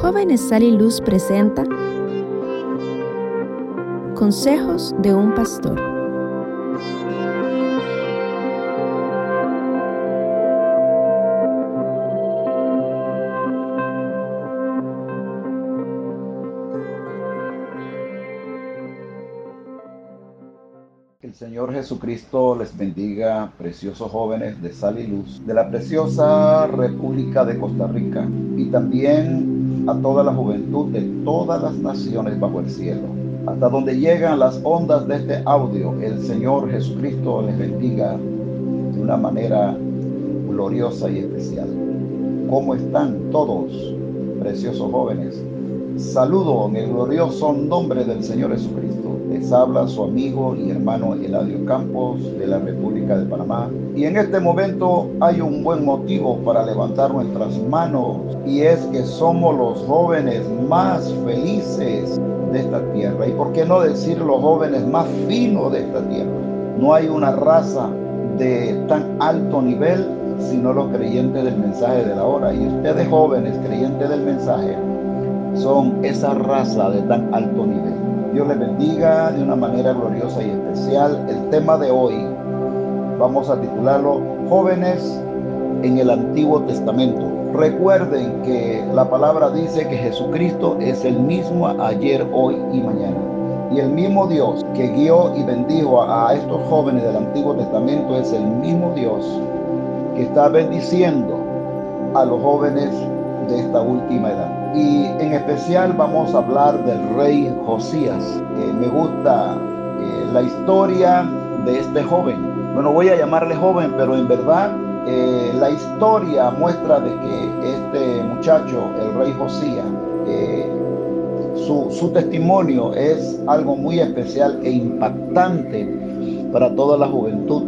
Jóvenes Sal y Luz presenta Consejos de un Pastor. El Señor Jesucristo les bendiga, preciosos jóvenes de Sal y Luz, de la preciosa República de Costa Rica y también a toda la juventud de todas las naciones bajo el cielo. Hasta donde llegan las ondas de este audio, el Señor Jesucristo les bendiga de una manera gloriosa y especial. ¿Cómo están todos, preciosos jóvenes? Saludo en el glorioso nombre del Señor Jesucristo habla su amigo y hermano Eladio Campos de la República de Panamá. Y en este momento hay un buen motivo para levantar nuestras manos y es que somos los jóvenes más felices de esta tierra. Y por qué no decir los jóvenes más finos de esta tierra. No hay una raza de tan alto nivel sino los creyentes del mensaje de la hora. Y ustedes jóvenes creyentes del mensaje son esa raza de tan alto nivel. Dios les bendiga de una manera gloriosa y especial. El tema de hoy vamos a titularlo Jóvenes en el Antiguo Testamento. Recuerden que la palabra dice que Jesucristo es el mismo ayer, hoy y mañana. Y el mismo Dios que guió y bendijo a estos jóvenes del Antiguo Testamento es el mismo Dios que está bendiciendo a los jóvenes de esta última edad y en especial vamos a hablar del rey Josías. me gusta eh, la historia de este joven. Bueno, voy a llamarle joven, pero en verdad eh, la historia muestra de que este muchacho, el rey Josías, eh, su, su testimonio es algo muy especial e impactante para toda la juventud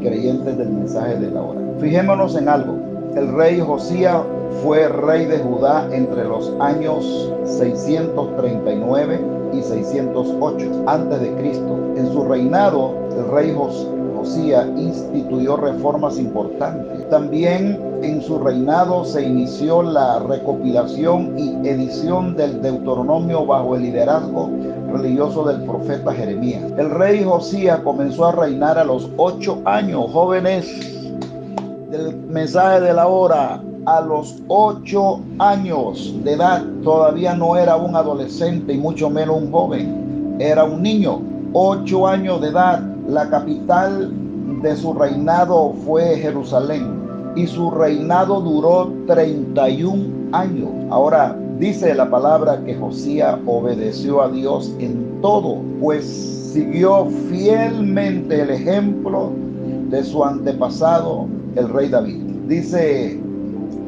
creyentes del mensaje de la hora. Fijémonos en algo. El rey Josías fue rey de Judá entre los años 639 y 608 antes de Cristo. En su reinado, el rey Josías instituyó reformas importantes. También en su reinado se inició la recopilación y edición del Deuteronomio bajo el liderazgo religioso del profeta Jeremías. El rey Josías comenzó a reinar a los ocho años, jóvenes del mensaje de la hora a los ocho años de edad. Todavía no era un adolescente y mucho menos un joven. Era un niño. Ocho años de edad. La capital de su reinado fue Jerusalén. Y su reinado duró 31 años. Ahora dice la palabra que Josías obedeció a Dios en todo, pues siguió fielmente el ejemplo de su antepasado, el rey David. Dice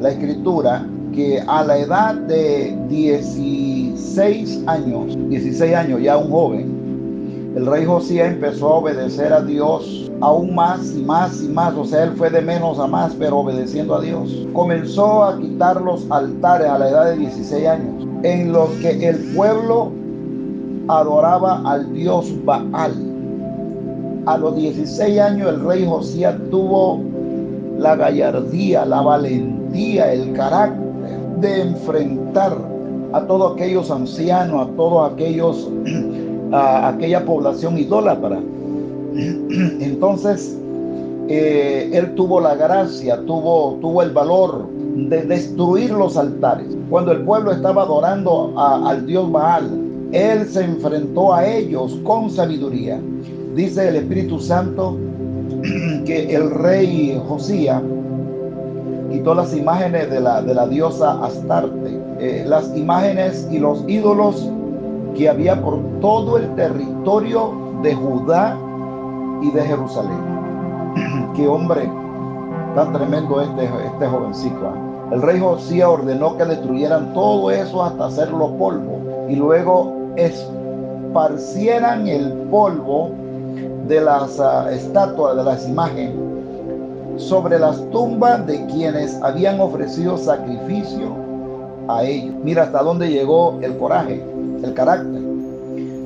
la escritura que a la edad de 16 años, 16 años ya un joven, el rey Josías empezó a obedecer a Dios aún más y más y más. O sea, él fue de menos a más, pero obedeciendo a Dios. Comenzó a quitar los altares a la edad de 16 años, en los que el pueblo adoraba al dios Baal. A los 16 años el rey Josías tuvo la gallardía, la valentía el carácter de enfrentar a todos aquellos ancianos, a todos aquellos, a aquella población idólatra. Entonces, eh, él tuvo la gracia, tuvo, tuvo el valor de destruir los altares. Cuando el pueblo estaba adorando al dios Baal, él se enfrentó a ellos con sabiduría. Dice el Espíritu Santo que el rey Josías quitó las imágenes de la, de la diosa Astarte, eh, las imágenes y los ídolos que había por todo el territorio de Judá y de Jerusalén. Qué hombre tan tremendo este, este jovencito. ¿ah? El rey Josías ordenó que destruyeran todo eso hasta hacerlo polvo y luego esparcieran el polvo de las uh, estatuas, de las imágenes sobre las tumbas de quienes habían ofrecido sacrificio a ellos. Mira hasta dónde llegó el coraje, el carácter.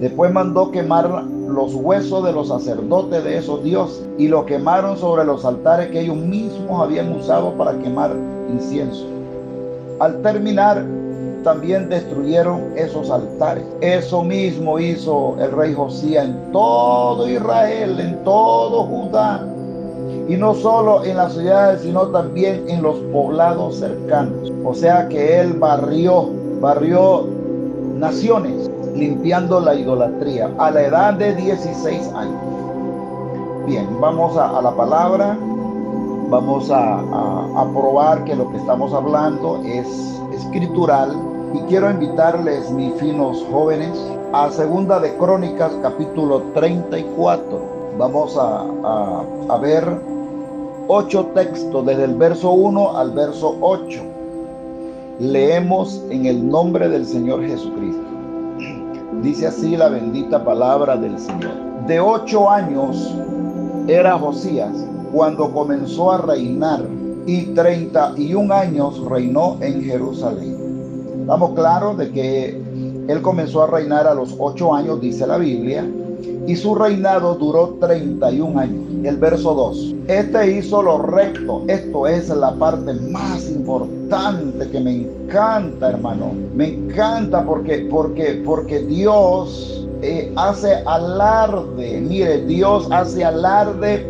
Después mandó quemar los huesos de los sacerdotes de esos dioses y lo quemaron sobre los altares que ellos mismos habían usado para quemar incienso. Al terminar, también destruyeron esos altares. Eso mismo hizo el rey Josías en todo Israel, en todo Judá. Y no solo en las ciudades, sino también en los poblados cercanos. O sea que él barrió, barrió naciones, limpiando la idolatría a la edad de 16 años. Bien, vamos a, la palabra, vamos a, a, probar que lo que estamos hablando es escritural y quiero invitarles, mis finos jóvenes, a Segunda de Crónicas, capítulo 34. Vamos a, a ver ocho textos desde el verso 1 al verso 8. Leemos en el nombre del Señor Jesucristo. Dice así la bendita palabra del Señor. De ocho años era Josías cuando comenzó a reinar y treinta y un años reinó en Jerusalén. Estamos claros de que él comenzó a reinar a los ocho años, dice la Biblia, y su reinado duró 31 años. El verso 2. Este hizo lo recto. Esto es la parte más importante que me encanta, hermano. Me encanta porque, porque, porque Dios eh, hace alarde. Mire, Dios hace alarde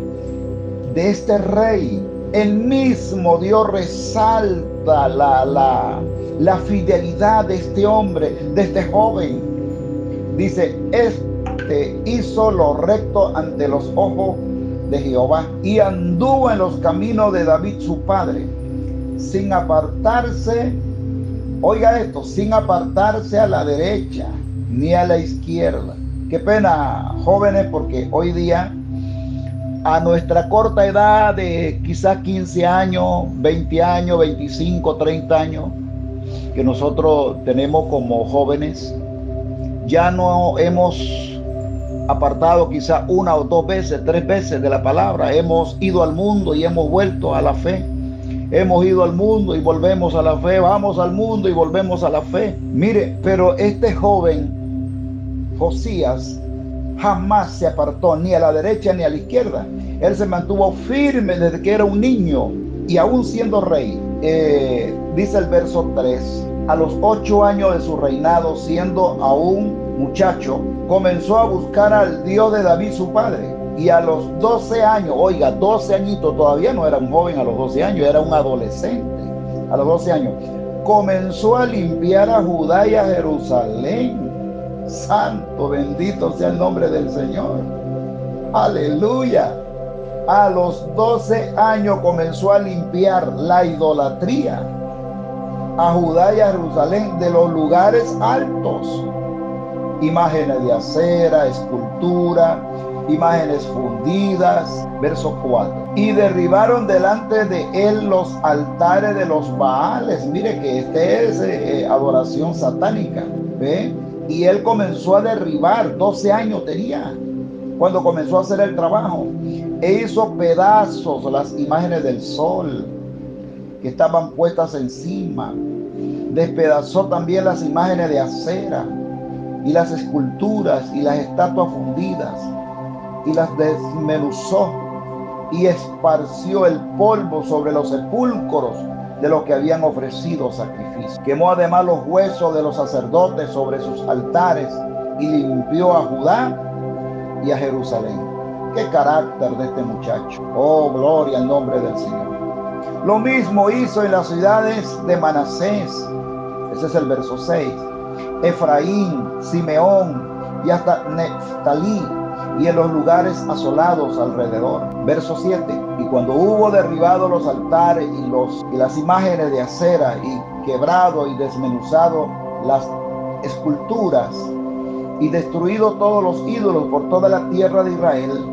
de este rey. El mismo Dios resalta la, la, la fidelidad de este hombre, de este joven. Dice, este hizo lo recto ante los ojos Jehová y anduvo en los caminos de David su padre, sin apartarse, oiga esto, sin apartarse a la derecha ni a la izquierda. Qué pena, jóvenes, porque hoy día, a nuestra corta edad de quizás 15 años, 20 años, 25, 30 años, que nosotros tenemos como jóvenes, ya no hemos apartado quizá una o dos veces, tres veces de la palabra. Hemos ido al mundo y hemos vuelto a la fe. Hemos ido al mundo y volvemos a la fe. Vamos al mundo y volvemos a la fe. Mire, pero este joven, Josías, jamás se apartó ni a la derecha ni a la izquierda. Él se mantuvo firme desde que era un niño y aún siendo rey. Eh, dice el verso 3, a los ocho años de su reinado, siendo aún muchacho, comenzó a buscar al Dios de David su padre. Y a los 12 años, oiga, 12 añitos, todavía no era un joven a los 12 años, era un adolescente. A los 12 años, comenzó a limpiar a Judá y a Jerusalén. Santo, bendito sea el nombre del Señor. Aleluya. A los 12 años comenzó a limpiar la idolatría a Judá y a Jerusalén de los lugares altos imágenes de acera, escultura, imágenes fundidas. Verso 4. Y derribaron delante de él los altares de los Baales. Mire que este es eh, adoración satánica. ¿Ve? Y él comenzó a derribar, 12 años tenía, cuando comenzó a hacer el trabajo. E hizo pedazos las imágenes del sol que estaban puestas encima. Despedazó también las imágenes de acera y las esculturas y las estatuas fundidas y las desmenuzó y esparció el polvo sobre los sepulcros de los que habían ofrecido sacrificio. Quemó además los huesos de los sacerdotes sobre sus altares y limpió a Judá y a Jerusalén. Qué carácter de este muchacho. Oh, gloria al nombre del Señor. Lo mismo hizo en las ciudades de Manasés. Ese es el verso 6 Efraín, Simeón y hasta Neftalí y en los lugares asolados alrededor. Verso 7. Y cuando hubo derribado los altares y, los, y las imágenes de acera y quebrado y desmenuzado las esculturas y destruido todos los ídolos por toda la tierra de Israel,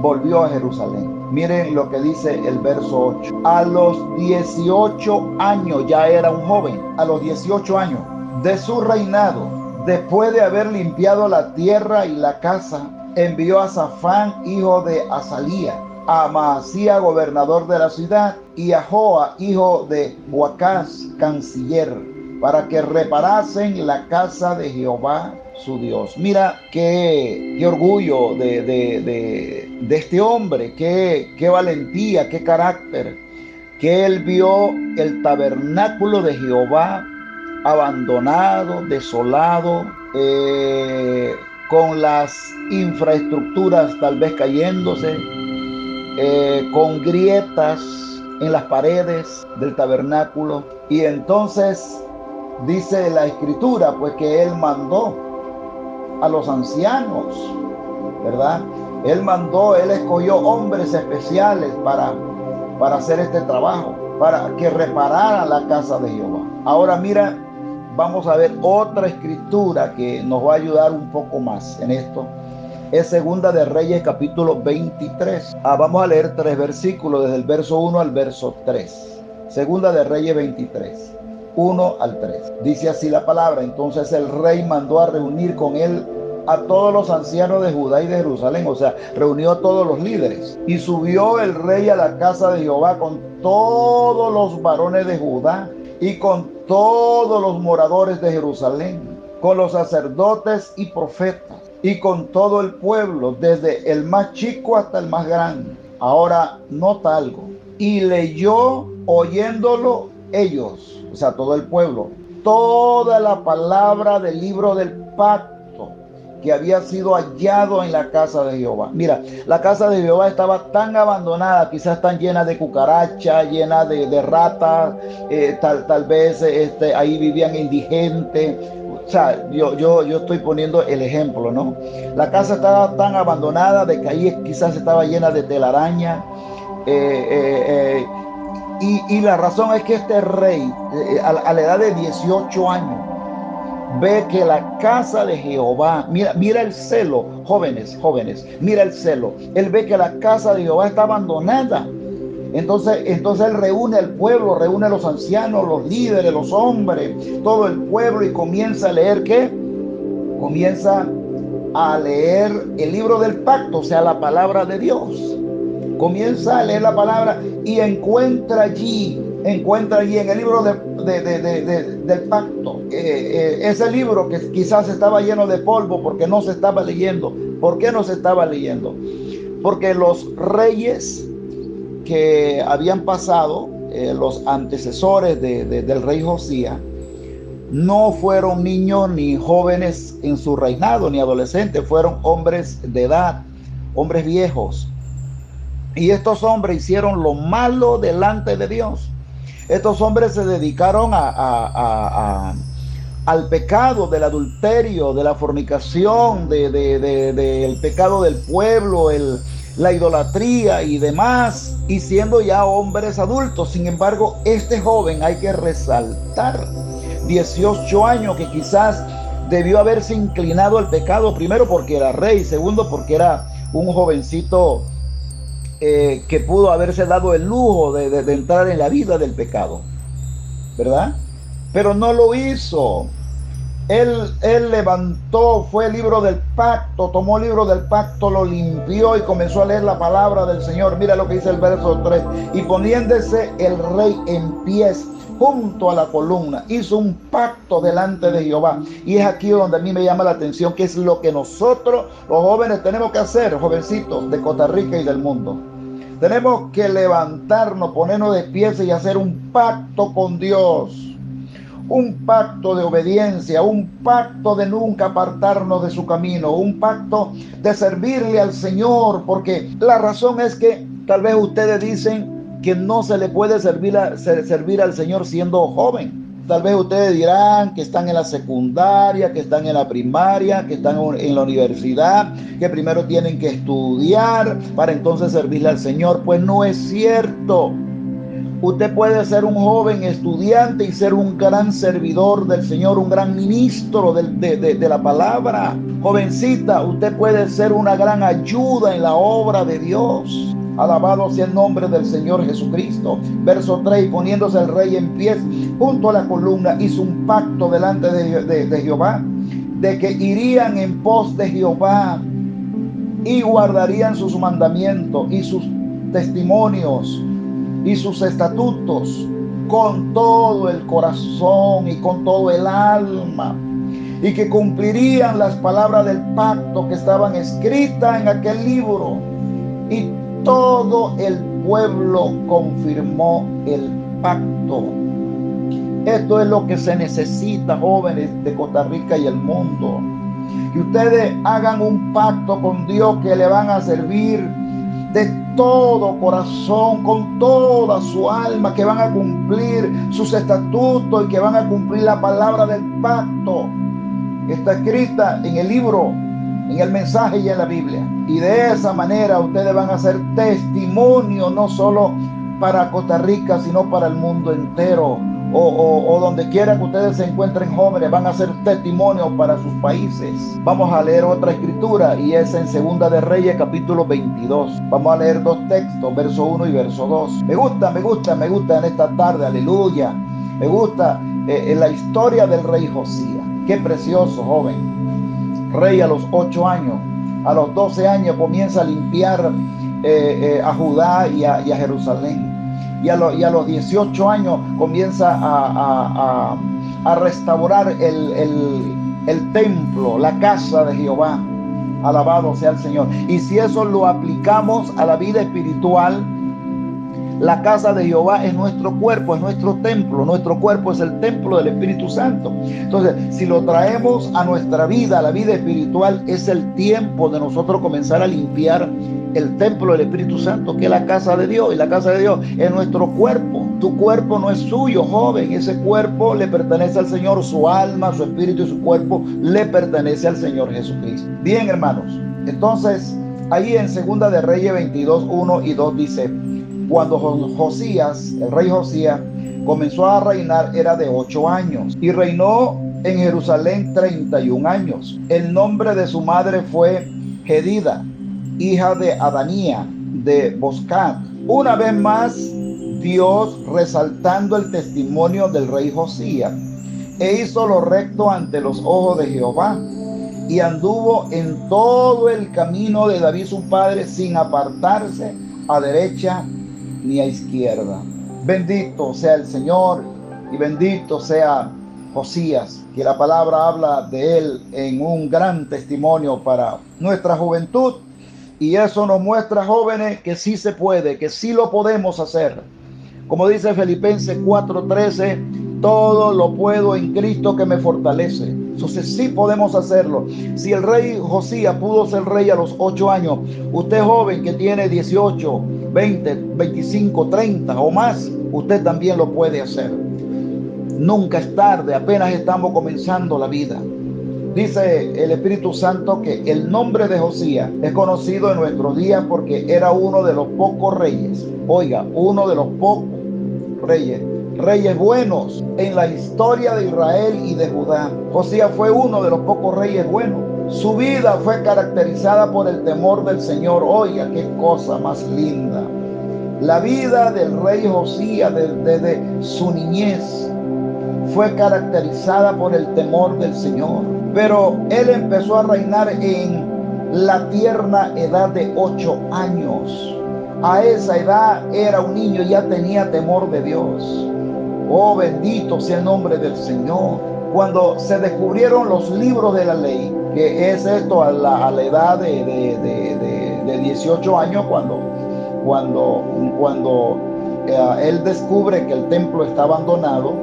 volvió a Jerusalén. Miren lo que dice el verso 8. A los 18 años ya era un joven, a los 18 años de su reinado, después de haber limpiado la tierra y la casa, envió a Safán, hijo de Azalía, a Maasía, gobernador de la ciudad, y a Joa, hijo de Huacás, canciller, para que reparasen la casa de Jehová su Dios. Mira qué, qué orgullo de, de, este hombre, qué, qué valentía, qué carácter, que él vio el tabernáculo de Jehová abandonado, desolado, eh, con las infraestructuras tal vez cayéndose, eh, con grietas en las paredes del tabernáculo. Y entonces dice la escritura, pues que él mandó a los ancianos, ¿verdad? Él mandó, él escogió hombres especiales para, para hacer este trabajo, para que repararan la casa de Jehová. Ahora mira, vamos a ver otra escritura que nos va a ayudar un poco más en esto. Es segunda de Reyes capítulo 23. Ah, vamos a leer tres versículos desde el verso 1 al verso 3. Segunda de Reyes 23. 1 al 3. Dice así la palabra. Entonces el rey mandó a reunir con él a todos los ancianos de Judá y de Jerusalén, o sea, reunió a todos los líderes. Y subió el rey a la casa de Jehová con todos los varones de Judá y con todos los moradores de Jerusalén, con los sacerdotes y profetas, y con todo el pueblo, desde el más chico hasta el más grande. Ahora nota algo. Y leyó oyéndolo ellos, o sea, todo el pueblo, toda la palabra del libro del pacto que había sido hallado en la casa de Jehová. Mira, la casa de Jehová estaba tan abandonada, quizás tan llena de cucarachas, llena de, ratas, eh, tal, tal vez este, ahí vivían indigentes. O sea, yo, yo, yo estoy poniendo el ejemplo, ¿no? La casa estaba tan abandonada de que ahí quizás estaba llena de telaraña. Eh, eh, y, y, la razón es que este rey, a la edad de 18 años, ve que la casa de Jehová, mira, mira el celo, jóvenes, jóvenes, mira el celo. Él ve que la casa de Jehová está abandonada. Entonces, entonces él reúne al pueblo, reúne a los ancianos, los líderes, los hombres, todo el pueblo y comienza a leer qué? Comienza a leer el libro del pacto, o sea, la palabra de Dios. Comienza a leer la palabra y encuentra allí encuentra allí en el libro del pacto, eh, eh, ese libro que quizás estaba lleno de polvo porque no se estaba leyendo. ¿Por qué no se estaba leyendo? Porque los reyes que habían pasado, eh, los antecesores del rey Josías, no fueron niños ni jóvenes en su reinado, ni adolescentes, fueron hombres de edad, hombres viejos. Y estos hombres hicieron lo malo delante de Dios. Estos hombres se dedicaron a, al pecado del adulterio, de la fornicación, del pecado del pueblo, el, la idolatría y demás, y siendo ya hombres adultos. Sin embargo, este joven hay que resaltar, 18 años que quizás debió haberse inclinado al pecado, primero porque era rey, segundo porque era un jovencito eh, que pudo haberse dado el lujo de, entrar en la vida del pecado, ¿verdad? Pero no lo hizo. Él, él, levantó, fue el libro del pacto, tomó el libro del pacto, lo limpió y comenzó a leer la palabra del Señor. Mira lo que dice el verso 3. Y poniéndose el rey en pies junto a la columna, hizo un pacto delante de Jehová. Y es aquí donde a mí me llama la atención, que es lo que nosotros, los jóvenes, tenemos que hacer, jovencitos de Costa Rica y del mundo. Tenemos que levantarnos, ponernos de pies y hacer un pacto con Dios. Un pacto de obediencia, un pacto de nunca apartarnos de su camino, un pacto de servirle al Señor, porque la razón es que tal vez ustedes dicen que no se le puede servir, servir al Señor siendo joven. Tal vez ustedes dirán que están en la secundaria, que están en la primaria, que están en la universidad, que primero tienen que estudiar para entonces servirle al Señor. Pues no es cierto. Usted puede ser un joven estudiante y ser un gran servidor del Señor, un gran ministro de, de, la palabra. Jovencita, usted puede ser una gran ayuda en la obra de Dios. Alabado sea el nombre del Señor Jesucristo. Verso 3, poniéndose el rey en pie junto a la columna, hizo un pacto delante de, Jehová, de que irían en pos de Jehová y guardarían sus mandamientos y sus testimonios y sus estatutos con todo el corazón y con todo el alma y que cumplirían las palabras del pacto que estaban escritas en aquel libro y todo el pueblo confirmó el pacto. Esto es lo que se necesita, jóvenes de Costa Rica y el mundo. Que ustedes hagan un pacto con Dios que le van a servir de todo corazón, con toda su alma, que van a cumplir sus estatutos y que van a cumplir la palabra del pacto. Está escrita en el libro, en el mensaje y en la Biblia. Y de esa manera ustedes van a ser testimonio no solo para Costa Rica, sino para el mundo entero o, donde quiera que ustedes se encuentren jóvenes, van a ser testimonio para sus países. Vamos a leer otra escritura y es en Segunda de Reyes capítulo 22. Vamos a leer dos textos, verso 1 y verso 2. Me gusta, me gusta, me gusta en esta tarde, aleluya. Me gusta eh, en la historia del rey Josías. Qué precioso, joven. Rey a los 8 años. A los 12 años comienza a limpiar eh, eh, a Judá y a Jerusalén y a, los 18 años comienza a, restaurar el templo, la casa de Jehová. Alabado sea el Señor. Y si eso lo aplicamos a la vida espiritual, la casa de Jehová es nuestro cuerpo, es nuestro templo. Nuestro cuerpo es el templo del Espíritu Santo. Entonces, si lo traemos a nuestra vida, a la vida espiritual, es el tiempo de nosotros comenzar a limpiar el templo del Espíritu Santo, que es la casa de Dios, y la casa de Dios es nuestro cuerpo. Tu cuerpo no es suyo, joven, ese cuerpo le pertenece al Señor, su alma, su espíritu y su cuerpo le pertenece al Señor Jesucristo. Bien, hermanos, entonces ahí en Segunda de Reyes 22, 1 y 2 dice, cuando Josías, el rey Josías, comenzó a reinar era de 8 años y reinó en Jerusalén 31 años. El nombre de su madre fue Gedida hija de Adanía de Boscat. Una vez más, Dios resaltando el testimonio del rey Josías, e hizo lo recto ante los ojos de Jehová, y anduvo en todo el camino de David su padre sin apartarse a derecha ni a izquierda. Bendito sea el Señor y bendito sea Josías, que la palabra habla de él en un gran testimonio para nuestra juventud y eso nos muestra, jóvenes, que sí se puede, que sí lo podemos hacer. Como dice Filipenses 4:13, todo lo puedo en Cristo que me fortalece. Entonces sí podemos hacerlo. Si el rey Josías pudo ser rey a los 8 años, usted joven que tiene 18, 20, 25, 30 o más, usted también lo puede hacer. Nunca es tarde, apenas estamos comenzando la vida. Dice el Espíritu Santo que el nombre de Josías es conocido en nuestros días porque era uno de los pocos reyes. Oiga, uno de los pocos reyes. Reyes buenos en la historia de Israel y de Judá. Josías fue uno de los pocos reyes buenos. Su vida fue caracterizada por el temor del Señor. Oiga, qué cosa más linda. La vida del rey Josías desde su niñez fue caracterizada por el temor del Señor. Pero él empezó a reinar en la tierna edad de ocho años. A esa edad era un niño, ya tenía temor de Dios. Oh, bendito sea el nombre del Señor. Cuando se descubrieron los libros de la ley, que es esto a la, edad de, de, 18 años, cuando, cuando, cuando eh, él descubre que el templo está abandonado,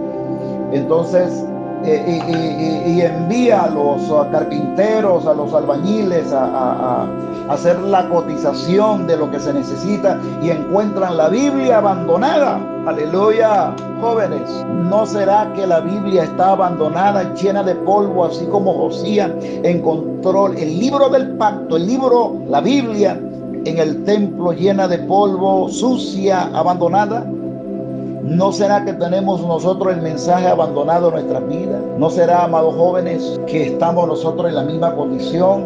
entonces y, envía a los carpinteros, a los albañiles a, hacer la cotización de lo que se necesita y encuentran la Biblia abandonada. Aleluya, jóvenes. ¿No será que la Biblia está abandonada, llena de polvo, así como Josías encontró el libro del pacto, el libro, la Biblia, en el templo llena de polvo, sucia, abandonada? ¿No será que tenemos nosotros el mensaje abandonado en nuestras vidas? ¿No será, amados jóvenes, que estamos nosotros en la misma condición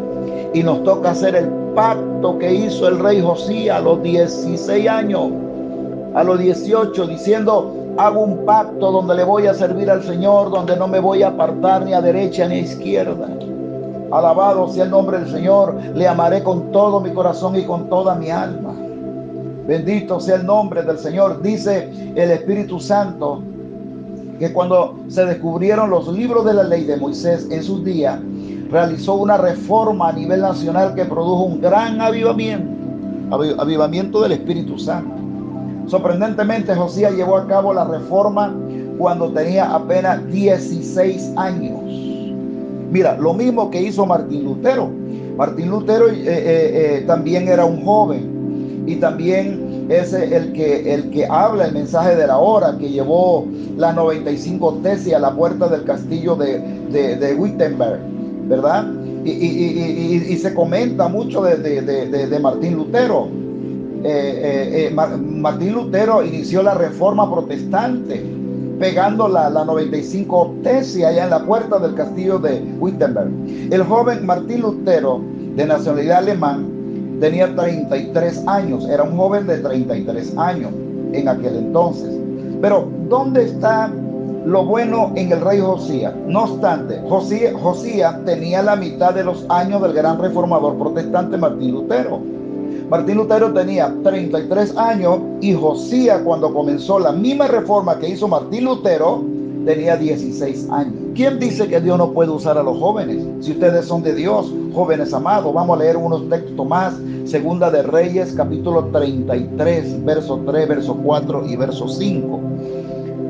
y nos toca hacer el pacto que hizo el rey Josías a los 16 años, a los 18, diciendo, hago un pacto donde le voy a servir al Señor, donde no me voy a apartar ni a derecha ni a izquierda? Alabado sea el nombre del Señor, le amaré con todo mi corazón y con toda mi alma. Bendito sea el nombre del Señor. Dice el Espíritu Santo que cuando se descubrieron los libros de la ley de Moisés en sus días, realizó una reforma a nivel nacional que produjo un gran avivamiento, avivamiento del Espíritu Santo. Sorprendentemente, Josías llevó a cabo la reforma cuando tenía apenas 16 años. Mira, lo mismo que hizo Martín Lutero. Martín Lutero eh, eh, eh, también era un joven y también es el que, el que habla el mensaje de la hora, que llevó las 95 tesis a la puerta del castillo de, de, Wittenberg, ¿verdad? Y, se comenta mucho de, Martín Lutero. Martín Lutero inició la reforma protestante pegando la, la 95 tesis allá en la puerta del castillo de Wittenberg. El joven Martín Lutero, de nacionalidad alemán, tenía 33 años, era un joven de 33 años en aquel entonces. Pero, ¿dónde está lo bueno en el rey Josías? No obstante, Josías, Josías tenía la mitad de los años del gran reformador protestante Martín Lutero. Martín Lutero tenía 33 años y Josías cuando comenzó la misma reforma que hizo Martín Lutero tenía 16 años. ¿Quién dice que Dios no puede usar a los jóvenes? Si ustedes son de Dios, jóvenes amados, vamos a leer unos textos más. Segunda de Reyes, capítulo 33, verso 3, verso 4 y verso 5.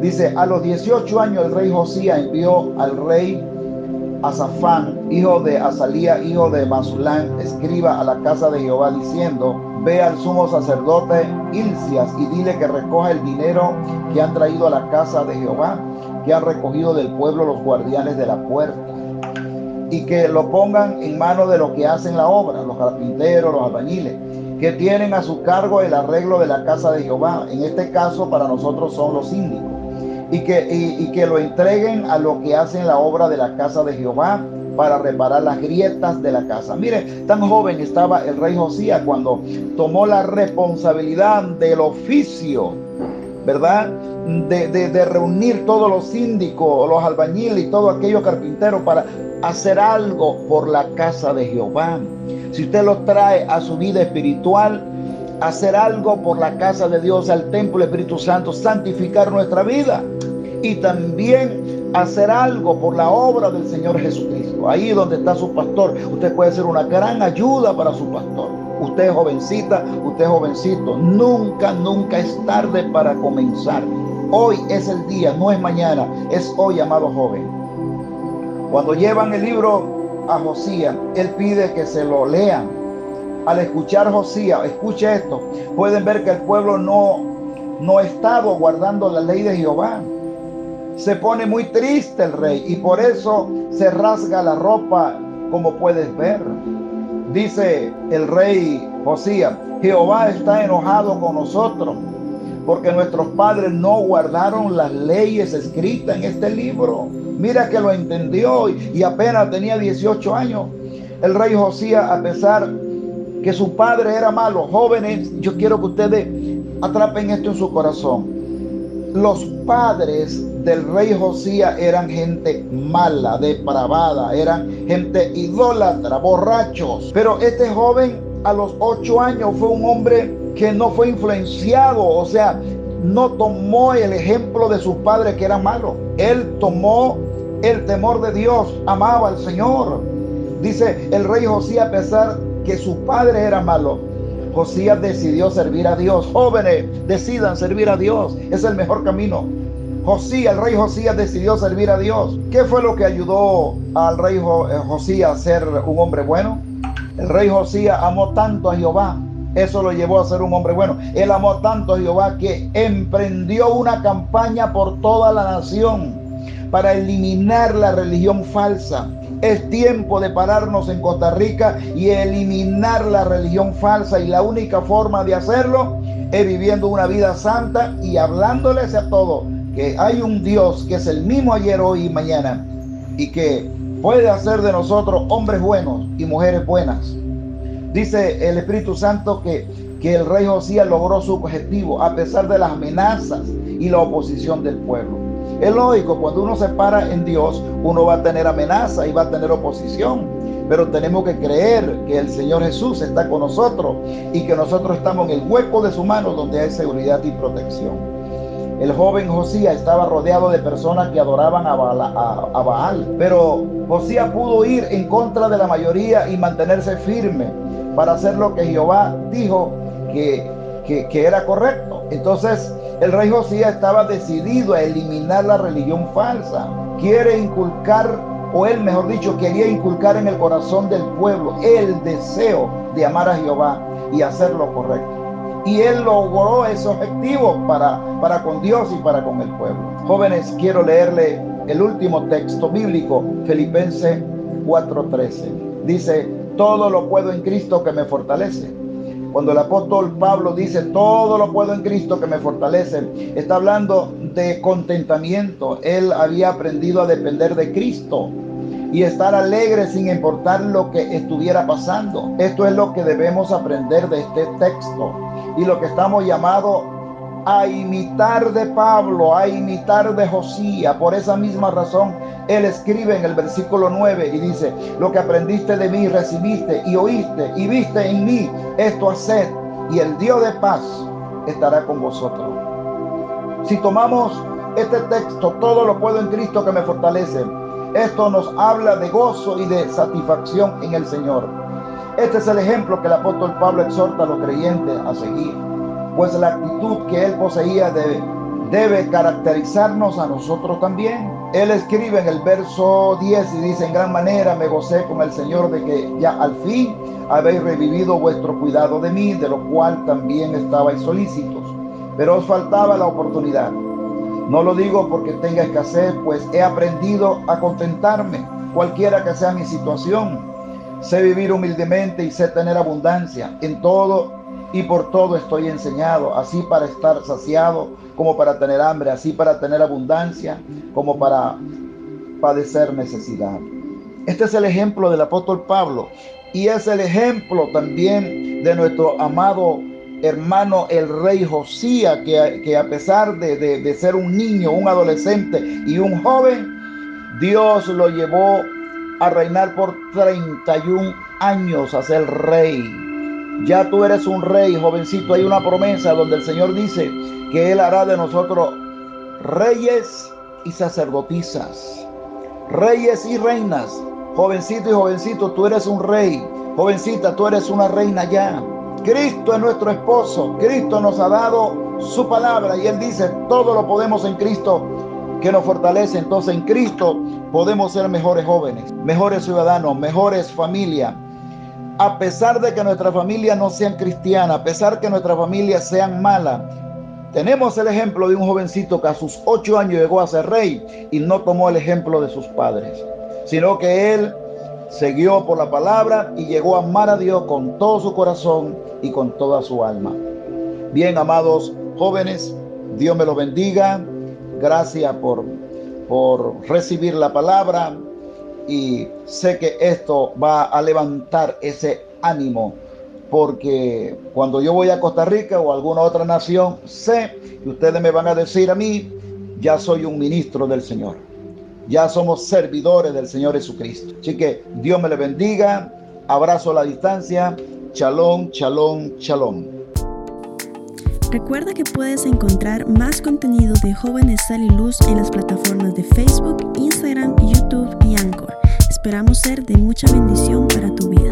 Dice, a los 18 años el rey Josías envió al rey Azafán, hijo de Azalía, hijo de Masulán, escriba a la casa de Jehová diciendo, ve al sumo sacerdote Ilcias y dile que recoja el dinero que han traído a la casa de Jehová, que han recogido del pueblo los guardianes de la puerta, y que lo pongan en manos de los que hacen la obra, los carpinteros, los albañiles, que tienen a su cargo el arreglo de la casa de Jehová. En este caso para nosotros son los síndicos y que, que lo entreguen a los que hacen la obra de la casa de Jehová para reparar las grietas de la casa. Mire, tan joven estaba el rey Josías cuando tomó la responsabilidad del oficio, ¿verdad? De, de, reunir todos los síndicos, los albañiles y todos aquellos carpinteros para hacer algo por la casa de Jehová. Si usted lo trae a su vida espiritual, hacer algo por la casa de Dios, al templo Espíritu Santo, santificar nuestra vida y también hacer algo por la obra del Señor Jesucristo. Ahí donde está su pastor, usted puede ser una gran ayuda para su pastor. Usted jovencita, usted jovencito. Nunca, nunca es tarde para comenzar. Hoy es el día, no es mañana, es hoy, amado joven. Cuando llevan el libro a Josías, él pide que se lo lean. Al escuchar Josías, escuche esto, pueden ver que el pueblo no, no estaba guardando la ley de Jehová se pone muy triste el rey y por eso se rasga la ropa como puedes ver. Dice el rey Josías, Jehová está enojado con nosotros porque nuestros padres no guardaron las leyes escritas en este libro. Mira que lo entendió y apenas tenía 18 años. El rey Josías, a pesar que su padre era malo, jóvenes, yo quiero que ustedes atrapen esto en su corazón. Los padres del rey Josías eran gente mala, depravada, eran gente idólatra, borrachos. Pero este joven a los ocho años fue un hombre que no fue influenciado, o sea, no tomó el ejemplo de sus padres que eran malos. Él tomó el temor de Dios, amaba al Señor. Dice el rey Josías, a pesar que su padre era malo, Josías decidió servir a Dios. Jóvenes, decidan servir a Dios. Es el mejor camino. Josías, el rey Josías decidió servir a Dios. ¿Qué fue lo que ayudó al rey eh, Josías a ser un hombre bueno? El rey Josías amó tanto a Jehová. Eso lo llevó a ser un hombre bueno. Él amó tanto a Jehová que emprendió una campaña por toda la nación para eliminar la religión falsa. Es tiempo de pararnos en Costa Rica y eliminar la religión falsa y la única forma de hacerlo es viviendo una vida santa y hablándoles a todos que hay un Dios que es el mismo ayer, hoy y mañana y que puede hacer de nosotros hombres buenos y mujeres buenas. Dice el Espíritu Santo que, que el rey Josías logró su objetivo a pesar de las amenazas y la oposición del pueblo. Es lógico, cuando uno se para en Dios, uno va a tener amenaza y va a tener oposición. Pero tenemos que creer que el Señor Jesús está con nosotros y que nosotros estamos en el hueco de su mano donde hay seguridad y protección. El joven Josías estaba rodeado de personas que adoraban a Baal, pero Josías pudo ir en contra de la mayoría y mantenerse firme para hacer lo que Jehová dijo que, que, era correcto. Entonces, El rey Josías estaba decidido a eliminar la religión falsa. Quiere inculcar, o él mejor dicho, quería inculcar en el corazón del pueblo el deseo de amar a Jehová y hacer lo correcto. Y él logró ese objetivo para, para con Dios y para con el pueblo. Jóvenes, quiero leerle el último texto bíblico, Filipenses 4:13. Dice, todo lo puedo en Cristo que me fortalece. Cuando el apóstol Pablo dice, todo lo puedo en Cristo que me fortalece, está hablando de contentamiento. Él había aprendido a depender de Cristo y estar alegre sin importar lo que estuviera pasando. Esto es lo que debemos aprender de este texto y lo que estamos llamados a imitar de Pablo, a imitar de Josía. Por esa misma razón, él escribe en el versículo 9 y dice, lo que aprendiste de mí, recibiste y oíste y viste en mí, esto haced, y el Dios de paz estará con vosotros. Si tomamos este texto, todo lo puedo en Cristo que me fortalece. Esto nos habla de gozo y de satisfacción en el Señor. Este es el ejemplo que el apóstol Pablo exhorta a los creyentes a seguir pues la actitud que él poseía debe, caracterizarnos a nosotros también. Él escribe en el verso 10 y dice, en gran manera me gocé con el Señor de que ya al fin habéis revivido vuestro cuidado de mí, de lo cual también estabais solícitos, pero os faltaba la oportunidad. No lo digo porque tenga escasez, pues he aprendido a contentarme, cualquiera que sea mi situación. Sé vivir humildemente y sé tener abundancia. En todo y por todo estoy enseñado, así para estar saciado como para tener hambre, así para tener abundancia como para padecer necesidad. Este es el ejemplo del apóstol Pablo y es el ejemplo también de nuestro amado hermano el rey Josías, que, que a pesar de, de ser un niño, un adolescente y un joven, Dios lo llevó a reinar por 31 años a ser rey. Ya tú eres un rey, jovencito. Hay una promesa donde el Señor dice que Él hará de nosotros reyes y sacerdotisas. Reyes y reinas. Jovencito y jovencito, tú eres un rey. Jovencita, tú eres una reina ya. Cristo es nuestro esposo. Cristo nos ha dado su palabra y Él dice, todo lo podemos en Cristo que nos fortalece. Entonces en Cristo podemos ser mejores jóvenes, mejores ciudadanos, mejores familias a pesar de que nuestra familia no sean cristiana, a pesar que nuestra familia sean mala, tenemos el ejemplo de un jovencito que a sus ocho años llegó a ser rey y no tomó el ejemplo de sus padres, sino que él siguió por la palabra y llegó a amar a Dios con todo su corazón y con toda su alma. Bien, amados jóvenes, Dios me los bendiga. Gracias por, por recibir la palabra y sé que esto va a levantar ese ánimo porque cuando yo voy a Costa Rica o a alguna otra nación, sé que ustedes me van a decir a mí, ya soy un ministro del Señor. Ya somos servidores del Señor Jesucristo. Así que Dios me le bendiga. Abrazo a la distancia. Chalón, chalón, chalón. Recuerda que puedes encontrar más contenido de Jóvenes Sal y Luz en las plataformas de Facebook, Instagram, YouTube y Anchor. Esperamos ser de mucha bendición para tu vida.